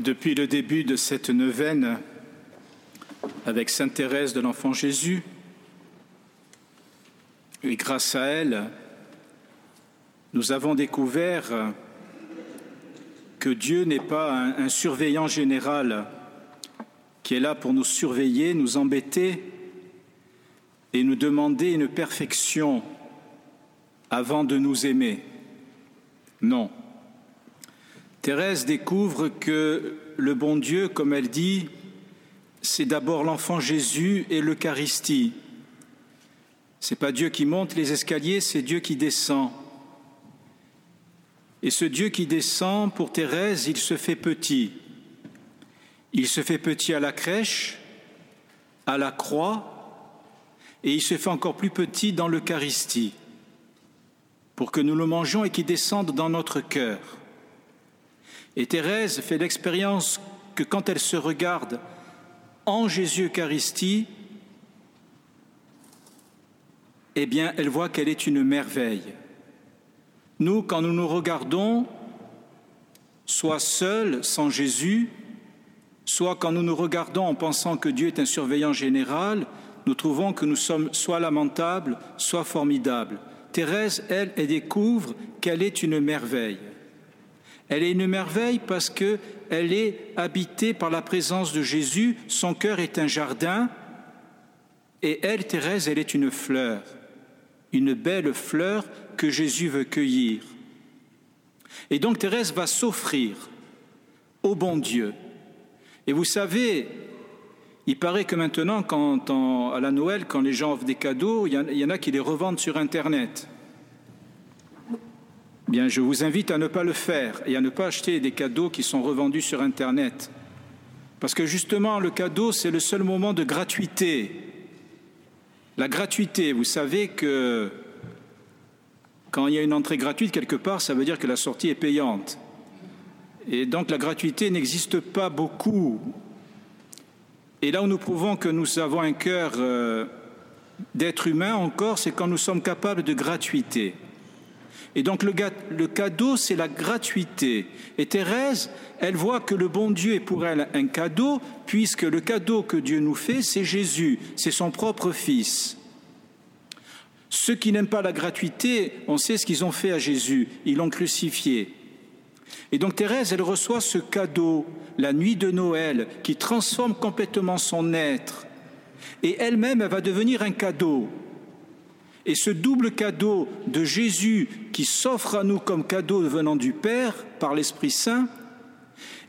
Depuis le début de cette neuvaine, avec Sainte Thérèse de l'Enfant Jésus, et grâce à elle, nous avons découvert que Dieu n'est pas un, surveillant général qui est là pour nous surveiller, nous embêter et nous demander une perfection avant de nous aimer. Non. Thérèse découvre que le bon Dieu, comme elle dit, c'est d'abord l'enfant Jésus et l'Eucharistie. C'est pas Dieu qui monte les escaliers, c'est Dieu qui descend. Et ce Dieu qui descend, pour Thérèse, il se fait petit. Il se fait petit à la crèche, à la croix, et il se fait encore plus petit dans l'Eucharistie, pour que nous le mangeons et qu'il descende dans notre cœur. Et Thérèse fait l'expérience que quand elle se regarde en Jésus Eucharistie, eh bien, elle voit qu'elle est une merveille. Nous, quand nous nous regardons, soit seuls, sans Jésus, soit quand nous nous regardons en pensant que Dieu est un surveillant général, nous trouvons que nous sommes soit lamentables, soit formidables. Thérèse, elle, elle découvre qu'elle est une merveille. Elle est une merveille parce qu'elle est habitée par la présence de Jésus, son cœur est un jardin, et elle, Thérèse, elle est une fleur, une belle fleur que Jésus veut cueillir. Et donc Thérèse va s'offrir au bon Dieu. Et vous savez, il paraît que maintenant, quand, à la Noël, quand les gens offrent des cadeaux, il y en a qui les revendent sur Internet. Je vous invite à ne pas le faire et à ne pas acheter des cadeaux qui sont revendus sur Internet. Parce que justement, le cadeau, c'est le seul moment de gratuité. La gratuité, vous savez que quand il y a une entrée gratuite quelque part, ça veut dire que la sortie est payante. Et donc la gratuité n'existe pas beaucoup. Et là où nous prouvons que nous avons un cœur euh, d'être humain encore, c'est quand nous sommes capables de gratuité. Et donc le, cadeau, c'est la gratuité. Et Thérèse, elle voit que le bon Dieu est pour elle un cadeau, puisque le cadeau que Dieu nous fait, c'est Jésus, c'est son propre Fils. Ceux qui n'aiment pas la gratuité, on sait ce qu'ils ont fait à Jésus, ils l'ont crucifié. Et donc Thérèse, elle reçoit ce cadeau, la nuit de Noël, qui transforme complètement son être. Et elle-même, elle va devenir un cadeau. Et ce double cadeau de Jésus qui s'offre à nous comme cadeau venant du Père par l'Esprit Saint,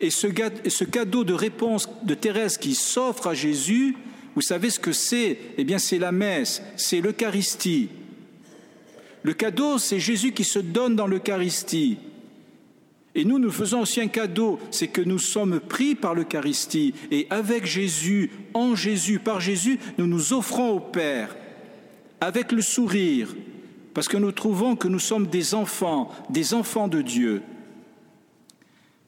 et ce, cadeau de réponse de Thérèse qui s'offre à Jésus, vous savez ce que c'est? Eh bien, c'est la messe, c'est l'Eucharistie. Le cadeau, c'est Jésus qui se donne dans l'Eucharistie. Et nous, nous faisons aussi un cadeau, c'est que nous sommes pris par l'Eucharistie. Et avec Jésus, en Jésus, par Jésus, nous nous offrons au Père avec le sourire, parce que nous trouvons que nous sommes des enfants, des enfants de Dieu.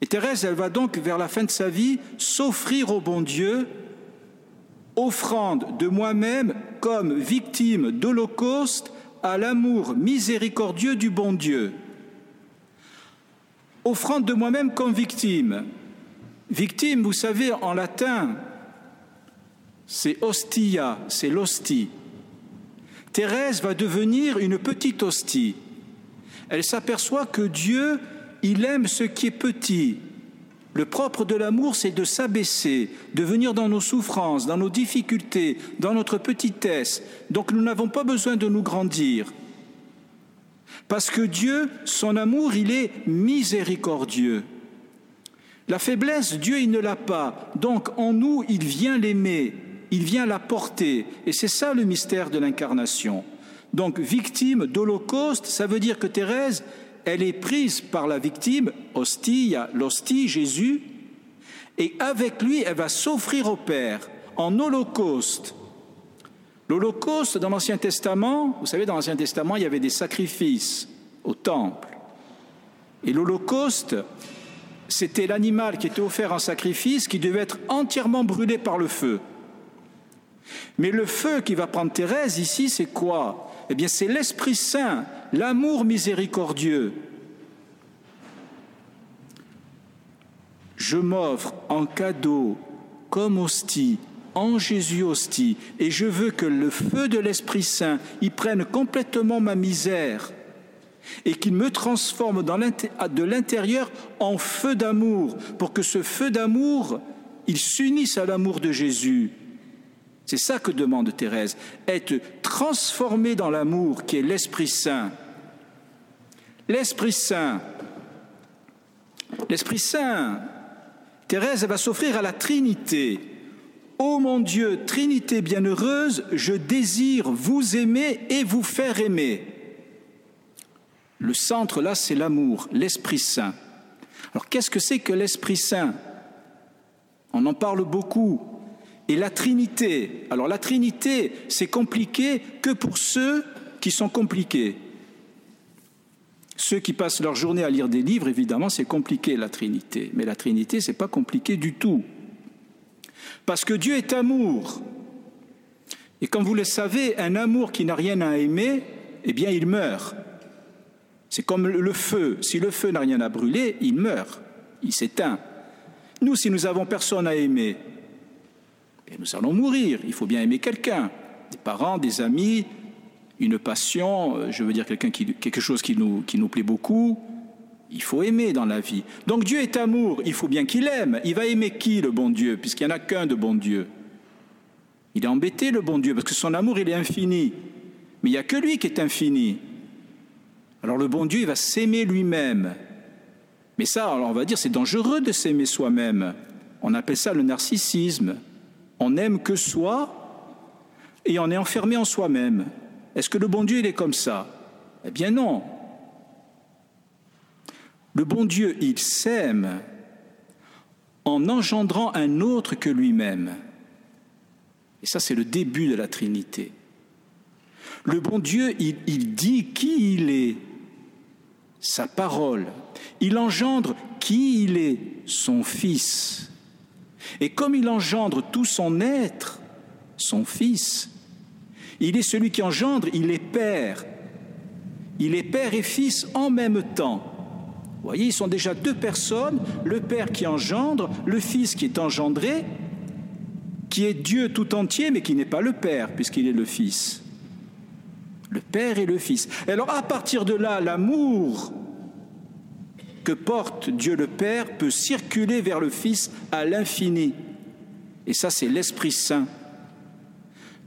Et Thérèse, elle va donc vers la fin de sa vie s'offrir au bon Dieu, offrande de moi-même comme victime d'Holocauste à l'amour miséricordieux du bon Dieu. Offrande de moi-même comme victime. Victime, vous savez, en latin, c'est hostia, c'est l'hostie. Thérèse va devenir une petite hostie. Elle s'aperçoit que Dieu, il aime ce qui est petit. Le propre de l'amour, c'est de s'abaisser, de venir dans nos souffrances, dans nos difficultés, dans notre petitesse. Donc nous n'avons pas besoin de nous grandir. Parce que Dieu, son amour, il est miséricordieux. La faiblesse, Dieu, il ne l'a pas. Donc en nous, il vient l'aimer il vient la porter. Et c'est ça le mystère de l'incarnation. Donc, victime d'Holocauste, ça veut dire que Thérèse, elle est prise par la victime, hostie, l'hostie, Jésus, et avec lui, elle va s'offrir au Père en Holocauste. L'Holocauste, dans l'Ancien Testament, vous savez, dans l'Ancien Testament, il y avait des sacrifices au temple. Et l'Holocauste, c'était l'animal qui était offert en sacrifice qui devait être entièrement brûlé par le feu. Mais le feu qui va prendre Thérèse ici, c'est quoi? Eh bien, c'est l'Esprit Saint, l'amour miséricordieux. je m'offre en cadeau comme hostie, en Jésus hostie, et je veux que le feu de l'Esprit Saint y prenne complètement ma misère et qu'il me transforme de l'intérieur en feu d'amour, pour que ce feu d'amour, il s'unisse à l'amour de Jésus. C'est ça que demande Thérèse, être transformé dans l'amour qui est l'Esprit Saint. L'Esprit Saint, l'Esprit Saint, Thérèse va s'offrir à la Trinité. Ô mon Dieu, Trinité bienheureuse, je désire vous aimer et vous faire aimer. Le centre là, c'est l'amour, l'Esprit Saint. Alors qu'est-ce que c'est que l'Esprit Saint? On en parle beaucoup. Et la Trinité. Alors la Trinité, c'est compliqué que pour ceux qui sont compliqués. Ceux qui passent leur journée à lire des livres, évidemment, c'est compliqué la Trinité. Mais la Trinité, c'est pas compliqué du tout. Parce que Dieu est amour. Et comme vous le savez, un amour qui n'a rien à aimer, eh bien, il meurt. C'est comme le feu. Si le feu n'a rien à brûler, il meurt, il s'éteint. Nous, si nous avons personne à aimer, nous allons mourir. Il faut bien aimer quelqu'un, des parents, des amis, une passion, euh, je veux dire quelqu'un qui, quelque chose qui nous, qui nous plaît beaucoup. Il faut aimer dans la vie. Donc Dieu est amour, il faut bien qu'il aime. Il va aimer qui, le bon Dieu, puisqu'il n'y en a qu'un de bon Dieu Il est embêté, le bon Dieu, parce que son amour, il est infini. Mais il n'y a que lui qui est infini. Alors le bon Dieu, il va s'aimer lui-même. Mais ça, on va dire, c'est dangereux de s'aimer soi-même. On appelle ça le narcissisme. On n'aime que soi et on est enfermé en soi-même. Est-ce que le bon Dieu, il est comme ça? Eh bien non. Le bon Dieu, il s'aime en engendrant un autre que lui-même. Et ça, c'est le début de la Trinité. Le bon Dieu, il, il dit qui il est sa parole. Il engendre qui il est, son Fils. Et comme il engendre tout son être, son Fils, il est celui qui engendre, il est Père. Il est Père et Fils en même temps. Vous voyez, ils sont déjà deux personnes, le Père qui engendre, le Fils qui est engendré, qui est Dieu tout entier, mais qui n'est pas le Père, puisqu'il est le Fils le Père et le Fils. alors à partir de là, l'amour que porte Dieu le Père peut circuler vers le Fils à l'infini. Et ça, c'est l'Esprit Saint.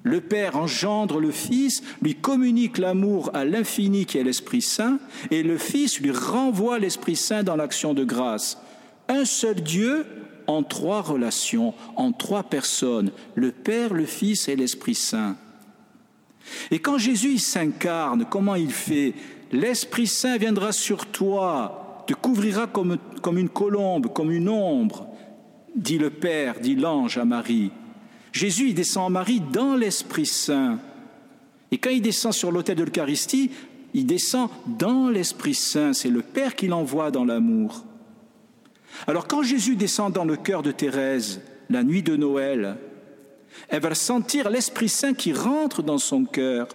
Le Père engendre le Fils, lui communique l'amour à l'infini qui est l'Esprit Saint, et le Fils lui renvoie l'Esprit Saint dans l'action de grâce. Un seul Dieu en trois relations, en trois personnes, le Père, le Fils et l'Esprit Saint. Et quand Jésus s'incarne, comment il fait? L'Esprit Saint viendra sur toi, te couvrira comme, comme une colombe, comme une ombre, dit le Père, dit l'ange à Marie. Jésus, il descend en Marie dans l'Esprit Saint. Et quand il descend sur l'autel de l'Eucharistie, il descend dans l'Esprit Saint. C'est le Père qui l'envoie dans l'amour. Alors quand Jésus descend dans le cœur de Thérèse, la nuit de Noël, elle va sentir l'Esprit Saint qui rentre dans son cœur.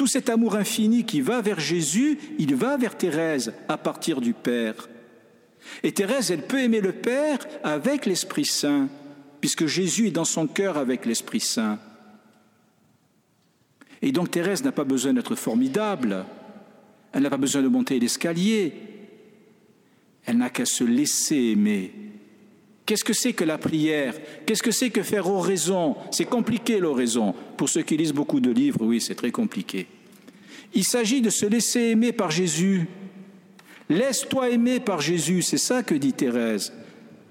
Tout cet amour infini qui va vers Jésus, il va vers Thérèse à partir du Père. Et Thérèse, elle peut aimer le Père avec l'Esprit Saint, puisque Jésus est dans son cœur avec l'Esprit Saint. Et donc Thérèse n'a pas besoin d'être formidable, elle n'a pas besoin de monter l'escalier, elle n'a qu'à se laisser aimer Qu'est-ce que c'est que la prière? Qu'est-ce que c'est que faire oraison? C'est compliqué l'oraison. Pour ceux qui lisent beaucoup de livres, oui, c'est très compliqué. Il s'agit de se laisser aimer par Jésus. Laisse-toi aimer par Jésus, c'est ça que dit Thérèse.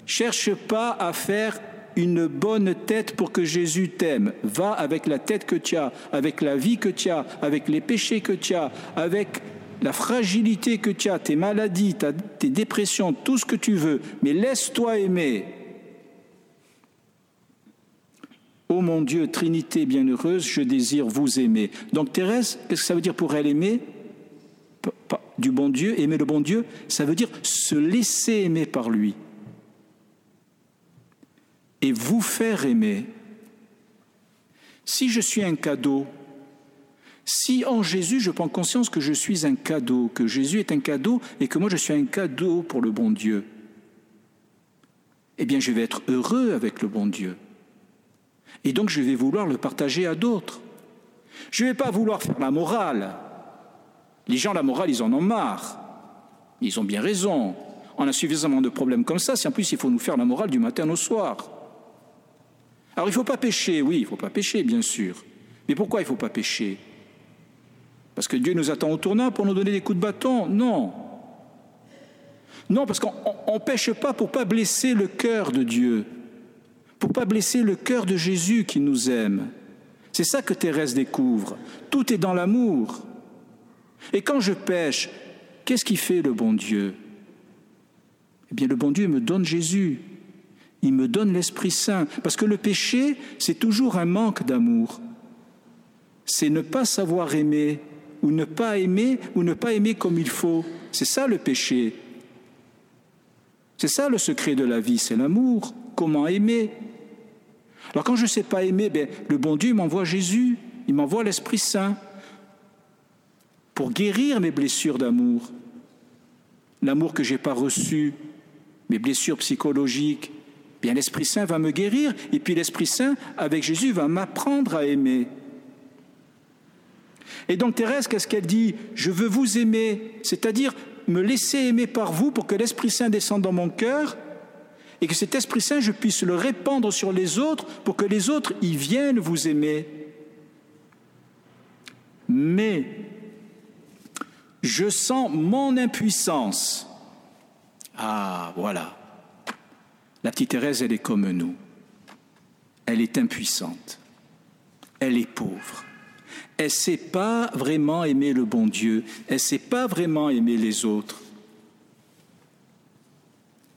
Cherche pas à faire une bonne tête pour que Jésus t'aime. Va avec la tête que tu as, avec la vie que tu as, avec les péchés que tu as, avec la fragilité que tu as, tes maladies, tes dépressions, tout ce que tu veux, mais laisse-toi aimer. Ô mon Dieu, Trinité bienheureuse, je désire vous aimer. Donc Thérèse, qu'est-ce que ça veut dire pour elle aimer? Du bon Dieu, aimer le bon Dieu, ça veut dire se laisser aimer par lui. Et vous faire aimer. Si je suis un cadeau, si en Jésus, je prends conscience que je suis un cadeau, que Jésus est un cadeau et que moi je suis un cadeau pour le bon Dieu, eh bien je vais être heureux avec le bon Dieu. Et donc je vais vouloir le partager à d'autres. Je ne vais pas vouloir faire la morale. Les gens, la morale, ils en ont marre. Ils ont bien raison. On a suffisamment de problèmes comme ça, si en plus il faut nous faire la morale du matin au soir. Alors il ne faut pas pécher, oui, il ne faut pas pécher, bien sûr. Mais pourquoi il ne faut pas pécher? Parce que Dieu nous attend au tournant pour nous donner des coups de bâton Non. Non, parce qu'on ne pêche pas pour pas blesser le cœur de Dieu, pour pas blesser le cœur de Jésus qui nous aime. C'est ça que Thérèse découvre. Tout est dans l'amour. Et quand je pêche, qu'est-ce qui fait le bon Dieu? Eh bien, le bon Dieu me donne Jésus. Il me donne l'Esprit Saint. Parce que le péché, c'est toujours un manque d'amour. C'est ne pas savoir aimer, ou ne pas aimer, ou ne pas aimer comme il faut. C'est ça le péché. C'est ça le secret de la vie, c'est l'amour. Comment aimer? Alors quand je ne sais pas aimer, ben, le bon Dieu m'envoie Jésus, il m'envoie l'Esprit Saint pour guérir mes blessures d'amour, l'amour que je n'ai pas reçu, mes blessures psychologiques. Bien, l'Esprit Saint va me guérir, et puis l'Esprit Saint, avec Jésus, va m'apprendre à aimer. Et donc Thérèse, qu'est-ce qu'elle dit Je veux vous aimer, c'est-à-dire me laisser aimer par vous pour que l'Esprit Saint descende dans mon cœur et que cet Esprit Saint, je puisse le répandre sur les autres pour que les autres y viennent vous aimer. Mais je sens mon impuissance. Ah, voilà. La petite Thérèse, elle est comme nous. Elle est impuissante. Elle est pauvre elle ne sait pas vraiment aimer le bon Dieu, elle ne sait pas vraiment aimer les autres.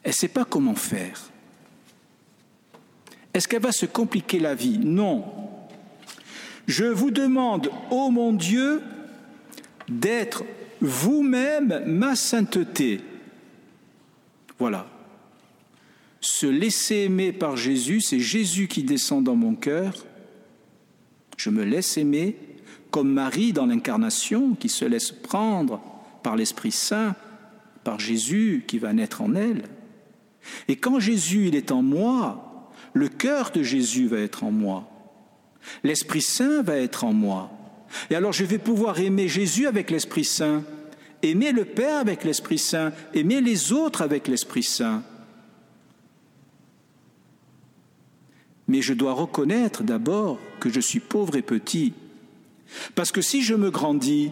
Elle ne sait pas comment faire. Est-ce qu'elle va se compliquer la vie? Non. Je vous demande, ô mon Dieu, d'être vous-même ma sainteté. Voilà. Se laisser aimer par Jésus, c'est Jésus qui descend dans mon cœur. Je me laisse aimer comme Marie dans l'incarnation qui se laisse prendre par l'Esprit Saint, par Jésus qui va naître en elle. Et quand Jésus il est en moi, le cœur de Jésus va être en moi. L'Esprit Saint va être en moi. Et alors je vais pouvoir aimer Jésus avec l'Esprit Saint, aimer le Père avec l'Esprit Saint, aimer les autres avec l'Esprit Saint. Mais je dois reconnaître d'abord que je suis pauvre et petit parce que si je me grandis,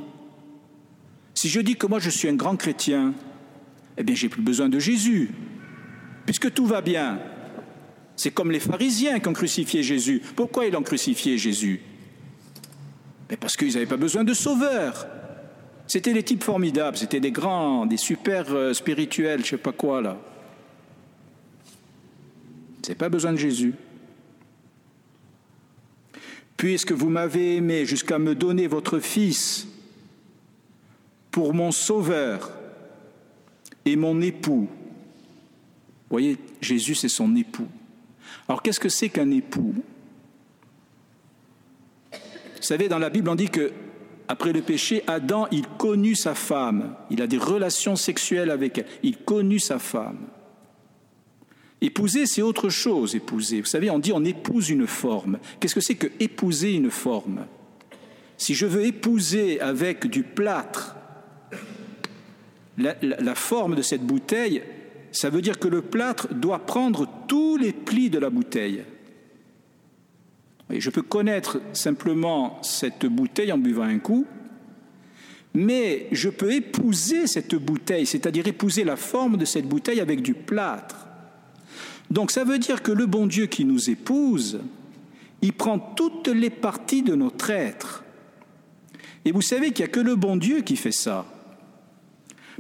si je dis que moi je suis un grand chrétien, eh bien j'ai plus besoin de Jésus, puisque tout va bien. C'est comme les pharisiens qui ont crucifié Jésus. Pourquoi ils ont crucifié Jésus? Mais Parce qu'ils n'avaient pas besoin de sauveur. C'était des types formidables, c'était des grands, des super euh, spirituels, je sais pas quoi là. C'est pas besoin de Jésus puisque vous m'avez aimé jusqu'à me donner votre Fils pour mon Sauveur et mon époux. Vous voyez, Jésus, c'est son époux. Alors qu'est-ce que c'est qu'un époux? Vous savez, dans la Bible, on dit que après le péché, Adam, il connut sa femme. Il a des relations sexuelles avec elle. Il connut sa femme. Épouser, c'est autre chose, épouser. Vous savez, on dit on épouse une forme. Qu'est-ce que c'est que épouser une forme? Si je veux épouser avec du plâtre la, forme de cette bouteille, ça veut dire que le plâtre doit prendre tous les plis de la bouteille. Je peux connaître simplement cette bouteille en buvant un coup, mais je peux épouser cette bouteille, c'est-à-dire épouser la forme de cette bouteille avec du plâtre. Donc ça veut dire que le bon Dieu qui nous épouse, il prend toutes les parties de notre être. Et vous savez qu'il n'y a que le bon Dieu qui fait ça.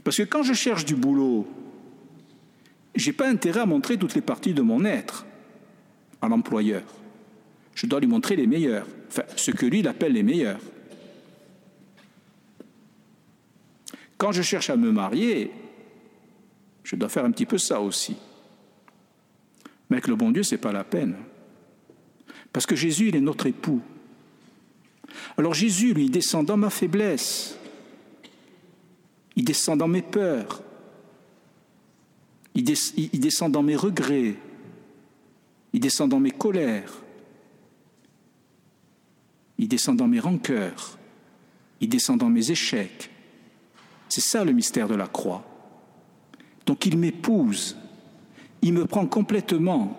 Parce que quand je cherche du boulot, je n'ai pas intérêt à montrer toutes les parties de mon être à l'employeur. Je dois lui montrer les meilleurs, enfin ce que lui il appelle les meilleurs. Quand je cherche à me marier, je dois faire un petit peu ça aussi. Mais avec le bon Dieu, ce n'est pas la peine. Parce que Jésus, il est notre époux. Alors Jésus, lui, descend dans ma faiblesse. Il descend dans mes peurs. Il, il descend dans mes regrets. il descend dans mes colères, il descend dans mes rancœurs, il descend dans mes échecs. C'est ça le mystère de la croix. Donc il m'épouse, il me prend complètement.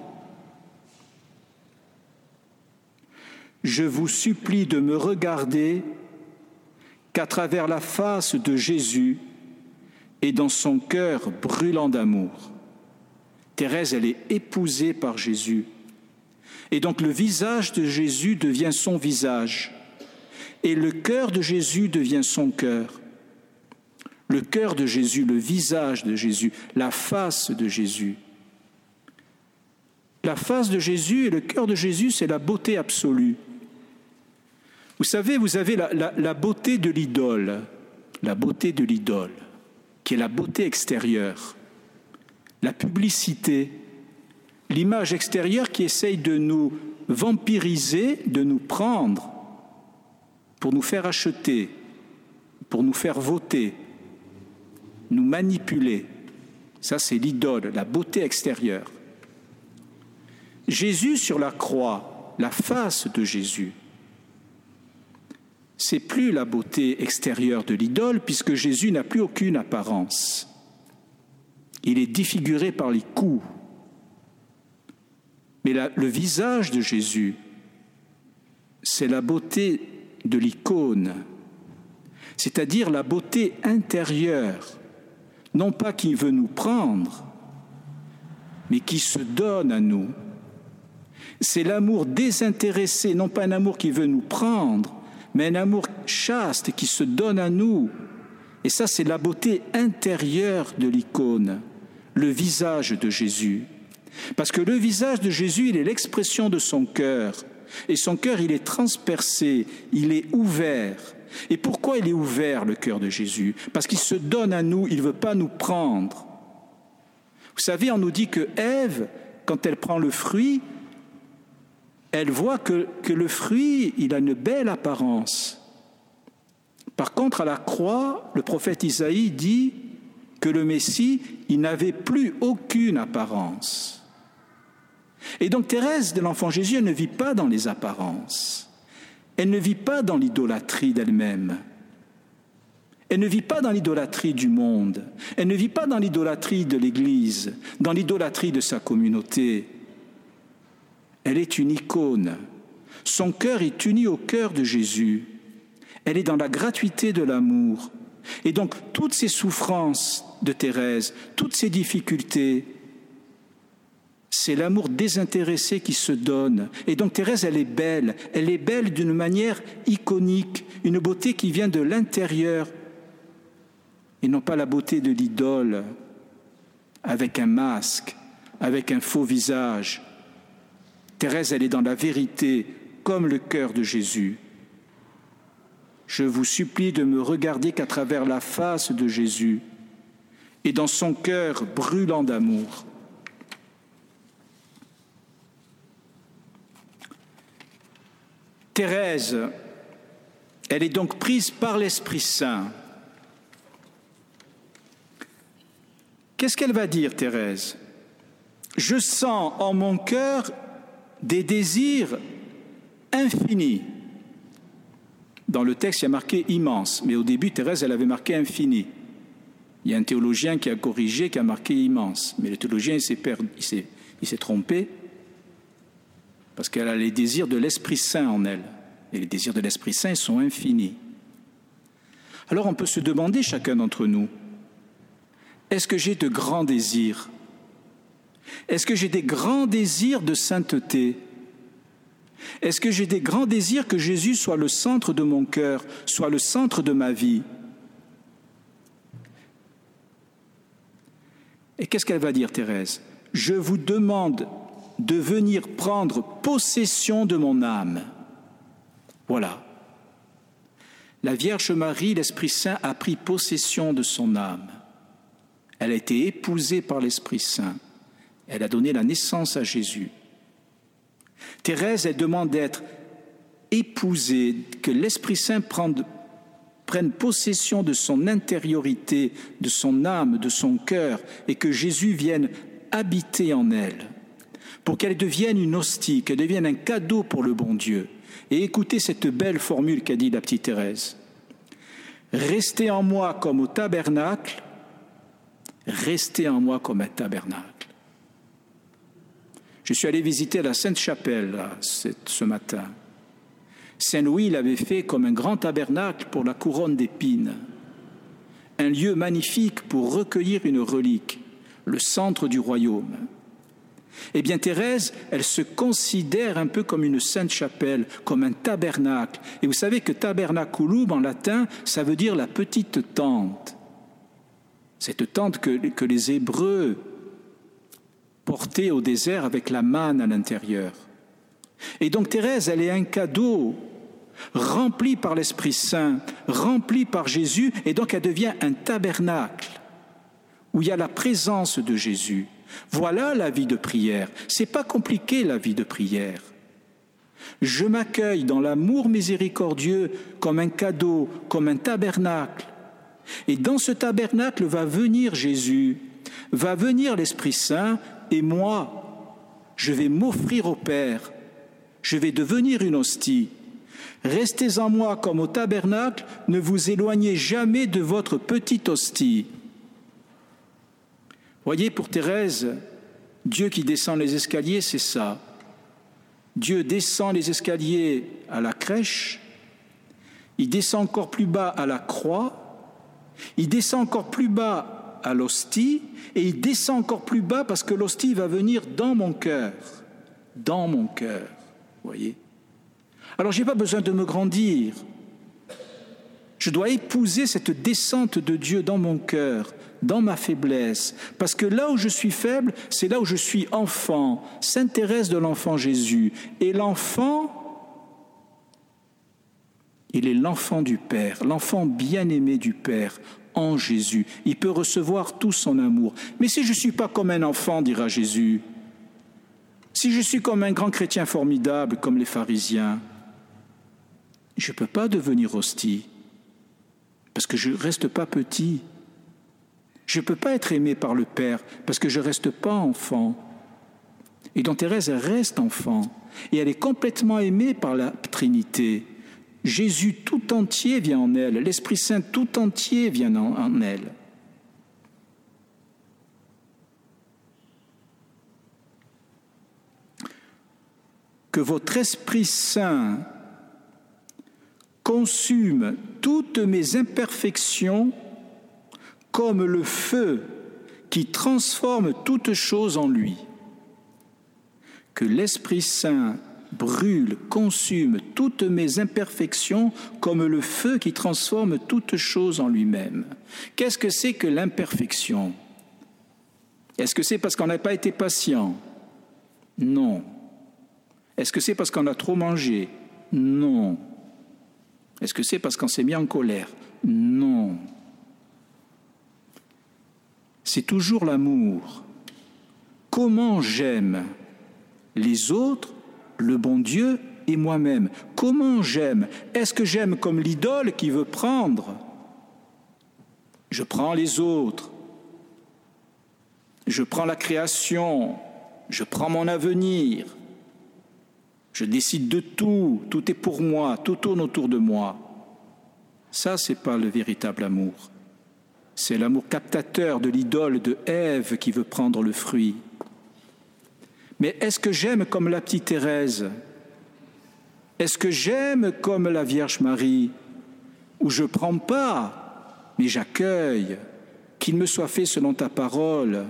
Je vous supplie de me regarder qu'à travers la face de Jésus et dans son cœur brûlant d'amour. Thérèse, elle est épousée par Jésus. Et donc le visage de Jésus devient son visage. Et le cœur de Jésus devient son cœur. Le cœur de Jésus, le visage de Jésus, la face de Jésus. La face de Jésus et le cœur de Jésus, c'est la beauté absolue. Vous savez, vous avez la, beauté de l'idole, la beauté de l'idole, qui est la beauté extérieure, la publicité, l'image extérieure qui essaye de nous vampiriser, de nous prendre pour nous faire acheter, pour nous faire voter, nous manipuler. Ça, c'est l'idole, la beauté extérieure. Jésus sur la croix, la face de Jésus, c'est plus la beauté extérieure de l'idole, puisque Jésus n'a plus aucune apparence. Il est défiguré par les coups, mais le visage de Jésus, c'est la beauté de l'icône, c'est-à-dire la beauté intérieure, non pas qui veut nous prendre, mais qui se donne à nous. C'est l'amour désintéressé, non pas un amour qui veut nous prendre, mais un amour chaste qui se donne à nous. Et ça, c'est la beauté intérieure de l'icône, le visage de Jésus. Parce que le visage de Jésus, il est l'expression de son cœur. Et son cœur, il est transpercé, il est ouvert. Et pourquoi il est ouvert, le cœur de Jésus? Parce qu'il se donne à nous, il ne veut pas nous prendre. Vous savez, on nous dit que Ève, quand elle prend le fruit, elle voit que, le fruit, il a une belle apparence. Par contre, à la croix, le prophète Isaïe dit que le Messie, il n'avait plus aucune apparence. Et donc Thérèse de l'enfant Jésus, ne vit pas dans les apparences. Elle ne vit pas dans l'idolâtrie d'elle-même. Elle ne vit pas dans l'idolâtrie du monde. Elle ne vit pas dans l'idolâtrie de l'Église, dans l'idolâtrie de sa communauté. Elle est une icône. Son cœur est uni au cœur de Jésus. Elle est dans la gratuité de l'amour. Et donc toutes ces souffrances de Thérèse, toutes ces difficultés, c'est l'amour désintéressé qui se donne. Et donc Thérèse, elle est belle. Elle est belle d'une manière iconique, une beauté qui vient de l'intérieur et non pas la beauté de l'idole avec un masque, avec un faux visage. Thérèse, elle est dans la vérité comme le cœur de Jésus. Je vous supplie de me regarder qu'à travers la face de Jésus et dans son cœur brûlant d'amour. Thérèse, elle est donc prise par l'Esprit Saint. Qu'est-ce qu'elle va dire, Thérèse? Je sens en mon cœur désirs infinis. Dans le texte, il y a marqué immense, mais au début, Thérèse, elle avait marqué infini. Il y a un théologien qui a corrigé, qui a marqué immense, mais le théologien, il s'est trompé parce qu'elle a les désirs de l'Esprit Saint en elle. Et les désirs de l'Esprit Saint sont infinis. Alors on peut se demander, chacun d'entre nous, est-ce que j'ai de grands désirs Est-ce que j'ai des grands désirs de sainteté? Est-ce que j'ai des grands désirs que Jésus soit le centre de mon cœur, soit le centre de ma vie? Et qu'est-ce qu'elle va dire, Thérèse? Je vous demande de venir prendre possession de mon âme. Voilà. La Vierge Marie, l'Esprit Saint, a pris possession de son âme. Elle a été épousée par l'Esprit Saint. Elle a donné la naissance à Jésus. Thérèse, elle demande d'être épousée, que l'Esprit Saint prenne, possession de son intériorité, de son âme, de son cœur, et que Jésus vienne habiter en elle. pour qu'elle devienne une hostie, qu'elle devienne un cadeau pour le bon Dieu. Et écoutez cette belle formule qu'a dit la petite Thérèse. Restez en moi comme au tabernacle, restez en moi comme un tabernacle. Je suis allé visiter la Sainte-Chapelle ce matin. Saint Louis l'avait fait comme un grand tabernacle pour la couronne d'épines, un lieu magnifique pour recueillir une relique, le centre du royaume. Eh bien, Thérèse, elle se considère un peu comme une sainte chapelle, comme un tabernacle. Et vous savez que tabernaculum en latin, ça veut dire la petite tente. Cette tente que, que les Hébreux portaient au désert avec la manne à l'intérieur. Et donc Thérèse, elle est un cadeau rempli par l'Esprit Saint, rempli par Jésus, et donc elle devient un tabernacle où il y a la présence de Jésus. Voilà la vie de prière. C'est pas compliqué la vie de prière. Je m'accueille dans l'amour miséricordieux comme un cadeau, comme un tabernacle. Et dans ce tabernacle va venir Jésus, va venir l'Esprit Saint, et moi, je vais m'offrir au Père. Je vais devenir une hostie. Restez en moi comme au tabernacle, ne vous éloignez jamais de votre petite hostie. Voyez, pour Thérèse, Dieu qui descend les escaliers, c'est ça. Dieu descend les escaliers à la crèche, il descend encore plus bas à la croix, il descend encore plus bas à l'hostie, et il descend encore plus bas parce que l'hostie va venir dans mon cœur, dans mon cœur, voyez. Alors je n'ai pas besoin de me grandir, je dois épouser cette descente de Dieu dans mon cœur, dans ma faiblesse, parce que là où je suis faible, c'est là où je suis enfant, s'intéresse de l'enfant Jésus. Et l'enfant, il est l'enfant du Père, l'enfant bien-aimé du Père en Jésus. Il peut recevoir tout son amour. Mais si je ne suis pas comme un enfant, dira Jésus, si je suis comme un grand chrétien formidable, comme les pharisiens, je ne peux pas devenir hostie, parce que je ne reste pas petit. Je ne peux pas être aimé par le Père parce que je ne reste pas enfant. Et donc Thérèse reste enfant. Et elle est complètement aimée par la Trinité. Jésus tout entier vient en elle. L'Esprit Saint tout entier vient en, elle. Que votre Esprit Saint consume toutes mes imperfections comme le feu qui transforme toute chose en lui. Que l'Esprit Saint brûle, consume toutes mes imperfections comme le feu qui transforme toute chose en lui-même. Qu'est-ce que c'est que l'imperfection? Est-ce que c'est parce qu'on n'a pas été patient? Non. Est-ce que c'est parce qu'on a trop mangé? Non. Est-ce que c'est parce qu'on s'est mis en colère? Non c'est toujours l'amour. Comment j'aime les autres, le bon Dieu et moi-même. Comment j'aime? Est-ce que j'aime comme l'idole qui veut prendre? Je prends les autres, je prends la création, je prends mon avenir, je décide de tout, tout est pour moi, tout tourne autour de moi. Ça, c'est pas le véritable amour. C'est l'amour captateur de l'idole de Ève qui veut prendre le fruit. Mais est-ce que j'aime comme la petite Thérèse? Est-ce que j'aime comme la Vierge Marie? Où je prends pas, mais j'accueille qu'il me soit fait selon ta parole.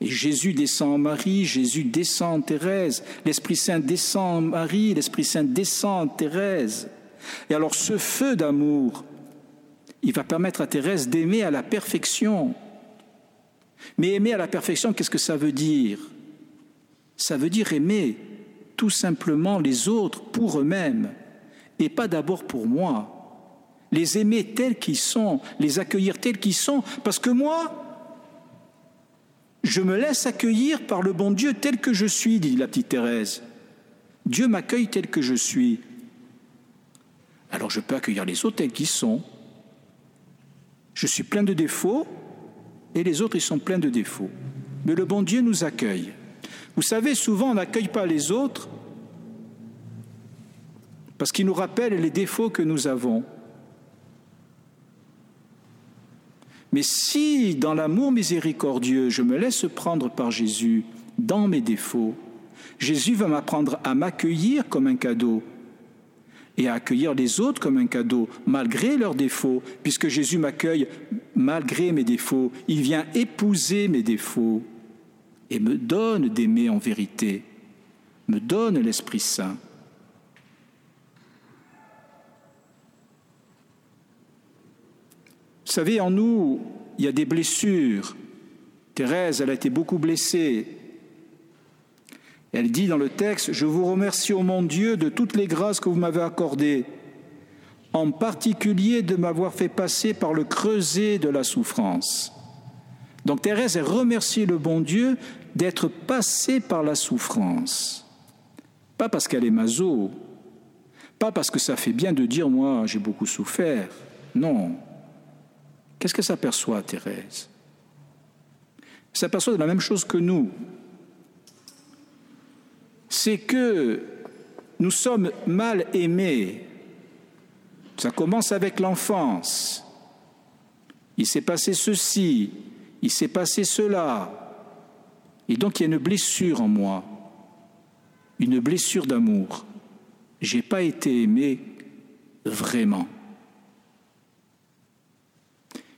Et Jésus descend en Marie, Jésus descend en Thérèse, l'Esprit Saint descend en Marie, l'Esprit Saint descend en Thérèse. Et alors ce feu d'amour, il va permettre à Thérèse d'aimer à la perfection. Mais aimer à la perfection, qu'est-ce que ça veut dire? Ça veut dire aimer tout simplement les autres pour eux-mêmes et pas d'abord pour moi. Les aimer tels qu'ils sont, les accueillir tels qu'ils sont, parce que moi, je me laisse accueillir par le bon Dieu tel que je suis, dit la petite Thérèse. Dieu m'accueille tel que je suis. Alors je peux accueillir les autres tels qu'ils sont. Je suis plein de défauts et les autres, ils sont pleins de défauts. Mais le bon Dieu nous accueille. Vous savez, souvent on n'accueille pas les autres parce qu'ils nous rappellent les défauts que nous avons. Mais si dans l'amour miséricordieux, je me laisse prendre par Jésus dans mes défauts, Jésus va m'apprendre à m'accueillir comme un cadeau et à accueillir les autres comme un cadeau, malgré leurs défauts, puisque Jésus m'accueille malgré mes défauts. Il vient épouser mes défauts et me donne d'aimer en vérité, me donne l'Esprit Saint. Vous savez, en nous, il y a des blessures. Thérèse, elle a été beaucoup blessée. Elle dit dans le texte, Je vous remercie, ô mon Dieu, de toutes les grâces que vous m'avez accordées, en particulier de m'avoir fait passer par le creuset de la souffrance. Donc Thérèse, elle remercie le bon Dieu d'être passée par la souffrance. Pas parce qu'elle est maso, pas parce que ça fait bien de dire, moi, j'ai beaucoup souffert. Non, Qu'est-ce que s'aperçoit Thérèse? Elle s'aperçoit la même chose que nous. C'est que nous sommes mal aimés. Ça commence avec l'enfance. Il s'est passé ceci, il s'est passé cela. Et donc il y a une blessure en moi, une blessure d'amour. J'ai pas été aimé vraiment.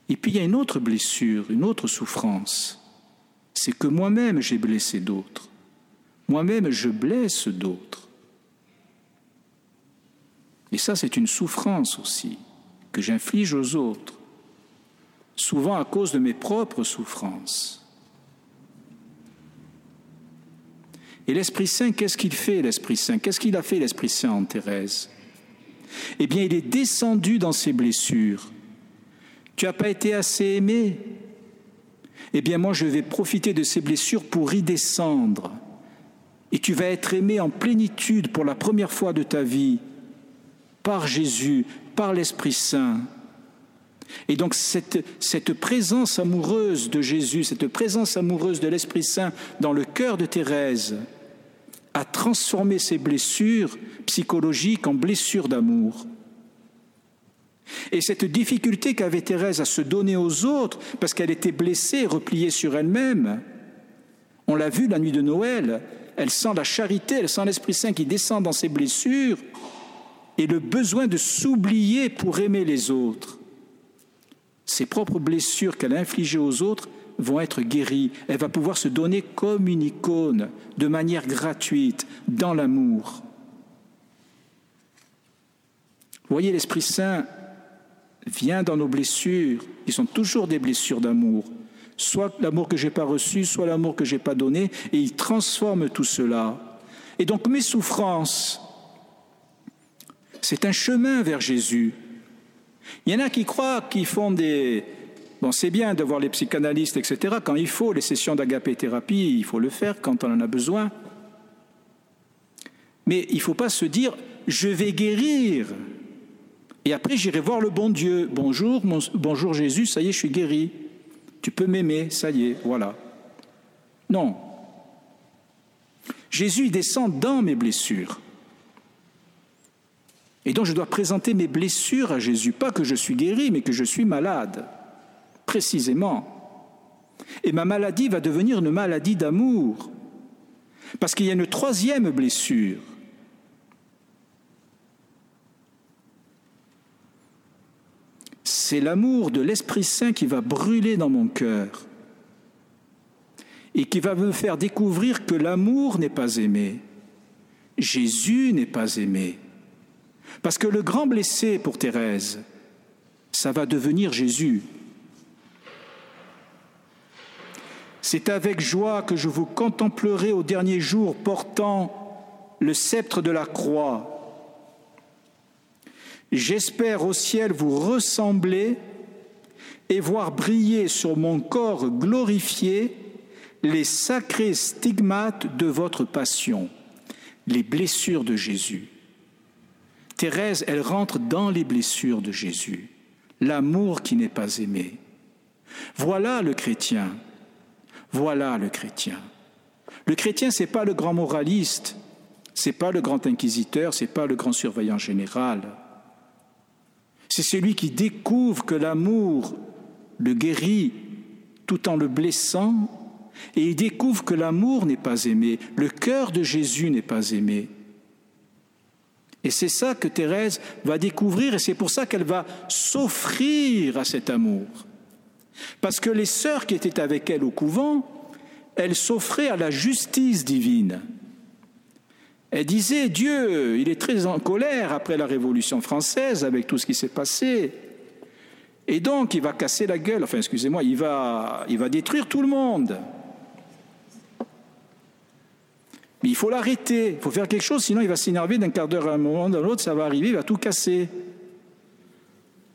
Et puis il y a une autre blessure, une autre souffrance. C'est que moi-même j'ai blessé d'autres. Moi-même je blesse d'autres. Et ça c'est une souffrance aussi que j'inflige aux autres, souvent à cause de mes propres souffrances. Et l'Esprit Saint, qu'est-ce qu'il fait, l'Esprit Saint? Qu'est-ce qu'il a fait, l'Esprit Saint, en Thérèse? Eh bien, il est descendu dans ses blessures tu n'as pas été assez aimé? Eh bien moi je vais profiter de ces blessures pour y descendre. Et tu vas être aimé en plénitude pour la première fois de ta vie par Jésus, par l'Esprit Saint. Et donc cette, cette, présence amoureuse de Jésus, cette présence amoureuse de l'Esprit Saint dans le cœur de Thérèse a transformé ses blessures psychologiques en blessures d'amour. Et cette difficulté qu'avait Thérèse à se donner aux autres, parce qu'elle était blessée, repliée sur elle-même, on l'a vu la nuit de Noël, elle sent la charité, elle sent l'Esprit Saint qui descend dans ses blessures, et le besoin de s'oublier pour aimer les autres. Ses propres blessures qu'elle a infligées aux autres vont être guéries. Elle va pouvoir se donner comme une icône, de manière gratuite, dans l'amour. Voyez, l'Esprit Saint vient dans nos blessures, qui sont toujours des blessures d'amour, soit l'amour que j'ai pas reçu, soit l'amour que j'ai pas donné, et il transforme tout cela. Et donc mes souffrances, c'est un chemin vers Jésus. Il y en a qui croient qu'ils font des... Bon, c'est bien de voir les psychanalystes, etc. Quand il faut, les sessions d'agapé-thérapie, il faut le faire quand on en a besoin. Mais il ne faut pas se dire, je vais guérir. Et après, j'irai voir le bon Dieu. Bonjour, bonjour Jésus, ça y est, je suis guéri. Tu peux m'aimer, ça y est, voilà. Non. Jésus, descend dans mes blessures. Et donc, je dois présenter mes blessures à Jésus. Pas que je suis guéri, mais que je suis malade. Précisément. Et ma maladie va devenir une maladie d'amour. Parce qu'il y a une troisième blessure c'est l'amour de l'Esprit Saint qui va brûler dans mon cœur et qui va me faire découvrir que l'amour n'est pas aimé. Jésus n'est pas aimé. Parce que le grand blessé pour Thérèse, ça va devenir Jésus. C'est avec joie que je vous contemplerai au dernier jour portant le sceptre de la croix J'espère au ciel vous ressembler et voir briller sur mon corps glorifié les sacrés stigmates de votre passion, les blessures de Jésus. Thérèse, elle rentre dans les blessures de Jésus, l'amour qui n'est pas aimé. Voilà le chrétien, voilà le chrétien. Le chrétien, c'est pas le grand moraliste, c'est pas le grand inquisiteur, c'est pas le grand surveillant général. C'est celui qui découvre que l'amour le guérit tout en le blessant, et il découvre que l'amour n'est pas aimé, le cœur de Jésus n'est pas aimé. Et c'est ça que Thérèse va découvrir, et c'est pour ça qu'elle va s'offrir à cet amour. Parce que les sœurs qui étaient avec elle au couvent, elles s'offraient à la justice divine. Elle disait, Dieu, il est très en colère après la Révolution française, avec tout ce qui s'est passé. Et donc, il va casser la gueule, enfin, excusez-moi, il va, il va détruire tout le monde. Mais il faut l'arrêter, il faut faire quelque chose, sinon il va s'énerver d'un quart d'heure à un moment, dans l'autre, ça va arriver, il va tout casser.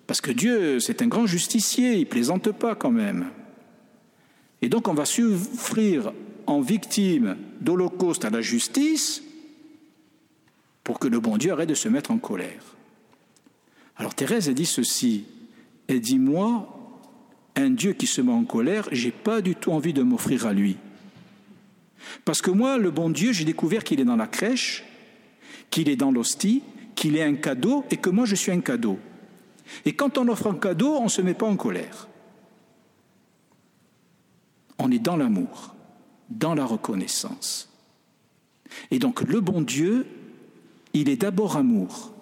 Parce que Dieu, c'est un grand justicier, il plaisante pas quand même. Et donc on va souffrir en victime d'Holocauste à la justice pour que le bon Dieu arrête de se mettre en colère. Alors Thérèse a dit ceci, elle dit moi, un Dieu qui se met en colère, j'ai pas du tout envie de m'offrir à lui. Parce que moi, le bon Dieu, j'ai découvert qu'il est dans la crèche, qu'il est dans l'hostie, qu'il est un cadeau et que moi je suis un cadeau. Et quand on offre un cadeau, on ne se met pas en colère. On est dans l'amour, dans la reconnaissance. Et donc le bon Dieu, il est d'abord amour.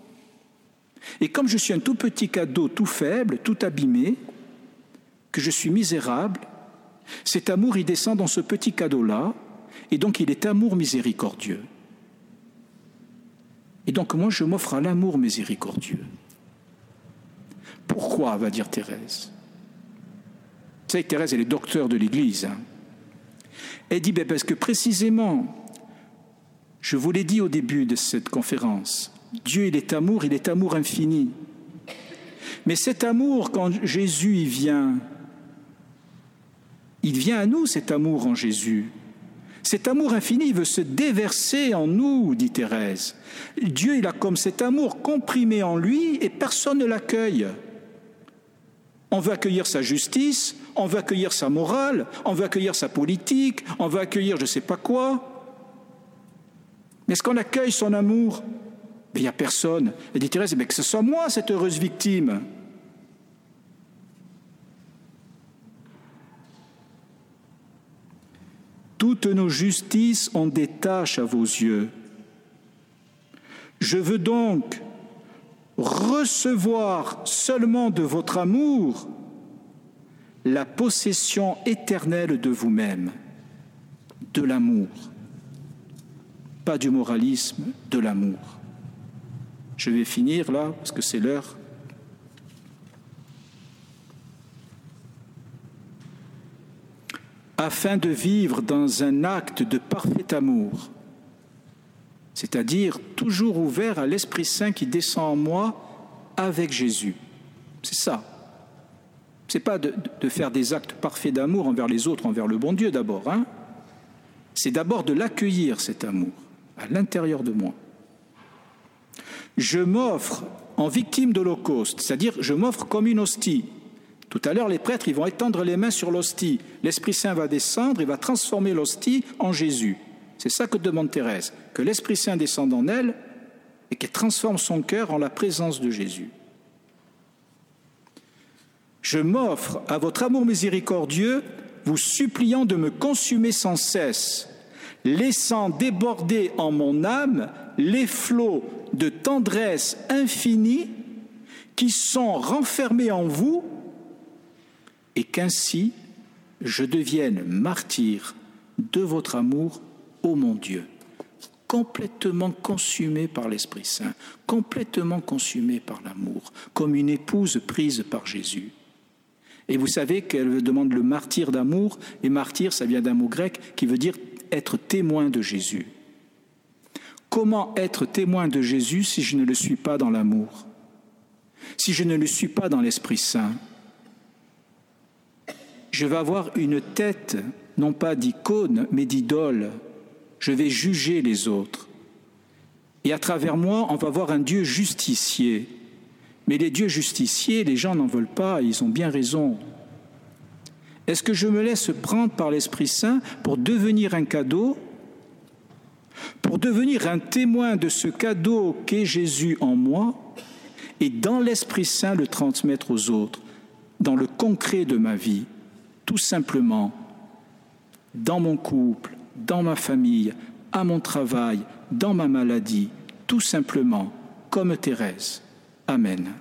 Et comme je suis un tout petit cadeau, tout faible, tout abîmé, que je suis misérable, cet amour, il descend dans ce petit cadeau-là, et donc il est amour miséricordieux. Et donc moi, je m'offre à l'amour miséricordieux. Pourquoi va dire Thérèse Vous savez, Thérèse, elle est docteur de l'Église. Hein. Elle dit, ben parce que précisément, je vous l'ai dit au début de cette conférence, Dieu, il est amour, il est amour infini. Mais cet amour, quand Jésus y vient, il vient à nous, cet amour en Jésus. Cet amour infini veut se déverser en nous, dit Thérèse. Dieu, il a comme cet amour comprimé en lui et personne ne l'accueille. On veut accueillir sa justice, on veut accueillir sa morale, on veut accueillir sa politique, on veut accueillir je ne sais pas quoi. Mais est-ce qu'on accueille son amour? Il n'y a personne. Et dit Thérèse, mais que ce soit moi cette heureuse victime. Toutes nos justices ont des tâches à vos yeux. Je veux donc recevoir seulement de votre amour la possession éternelle de vous-même, de l'amour, pas du moralisme, de l'amour. Je vais finir là, parce que c'est l'heure. afin de vivre dans un acte de parfait amour, c'est-à-dire toujours ouvert à l'Esprit Saint qui descend en moi avec Jésus. C'est ça. C'est pas de, faire des actes parfaits d'amour envers les autres, envers le bon Dieu d'abord. Hein C'est d'abord de l'accueillir, cet amour, à l'intérieur de moi. Je m'offre en victime d'Holocauste, c'est-à-dire je m'offre comme une hostie, tout à l'heure, les prêtres, ils vont étendre les mains sur l'hostie. L'Esprit Saint va descendre, il va transformer l'hostie en Jésus. C'est ça que demande Thérèse, que l'Esprit Saint descende en elle et qu'elle transforme son cœur en la présence de Jésus. Je m'offre à votre amour miséricordieux, vous suppliant de me consumer sans cesse, laissant déborder en mon âme les flots de tendresse infinie qui sont renfermés en vous et qu'ainsi je devienne martyr de votre amour, ô mon Dieu, complètement consumé par l'Esprit Saint, complètement consumé par l'amour, comme une épouse prise par Jésus. Et vous savez qu'elle demande le martyr d'amour, et martyr, ça vient d'un mot grec qui veut dire être témoin de Jésus. Comment être témoin de Jésus si je ne le suis pas dans l'amour? Si je ne le suis pas dans l'Esprit Saint je vais avoir une tête, non pas d'icône, mais d'idole je vais juger les autres. Et à travers moi, on va voir un Dieu justicier. Mais les dieux justiciers, les gens n'en veulent pas, ils ont bien raison. Est-ce que je me laisse prendre par l'Esprit Saint pour devenir un cadeau, pour devenir un témoin de ce cadeau qu'est Jésus en moi, et dans l'Esprit Saint le transmettre aux autres, dans le concret de ma vie, tout simplement, dans mon couple, dans ma famille, à mon travail, dans ma maladie, tout simplement, comme Thérèse. Amen.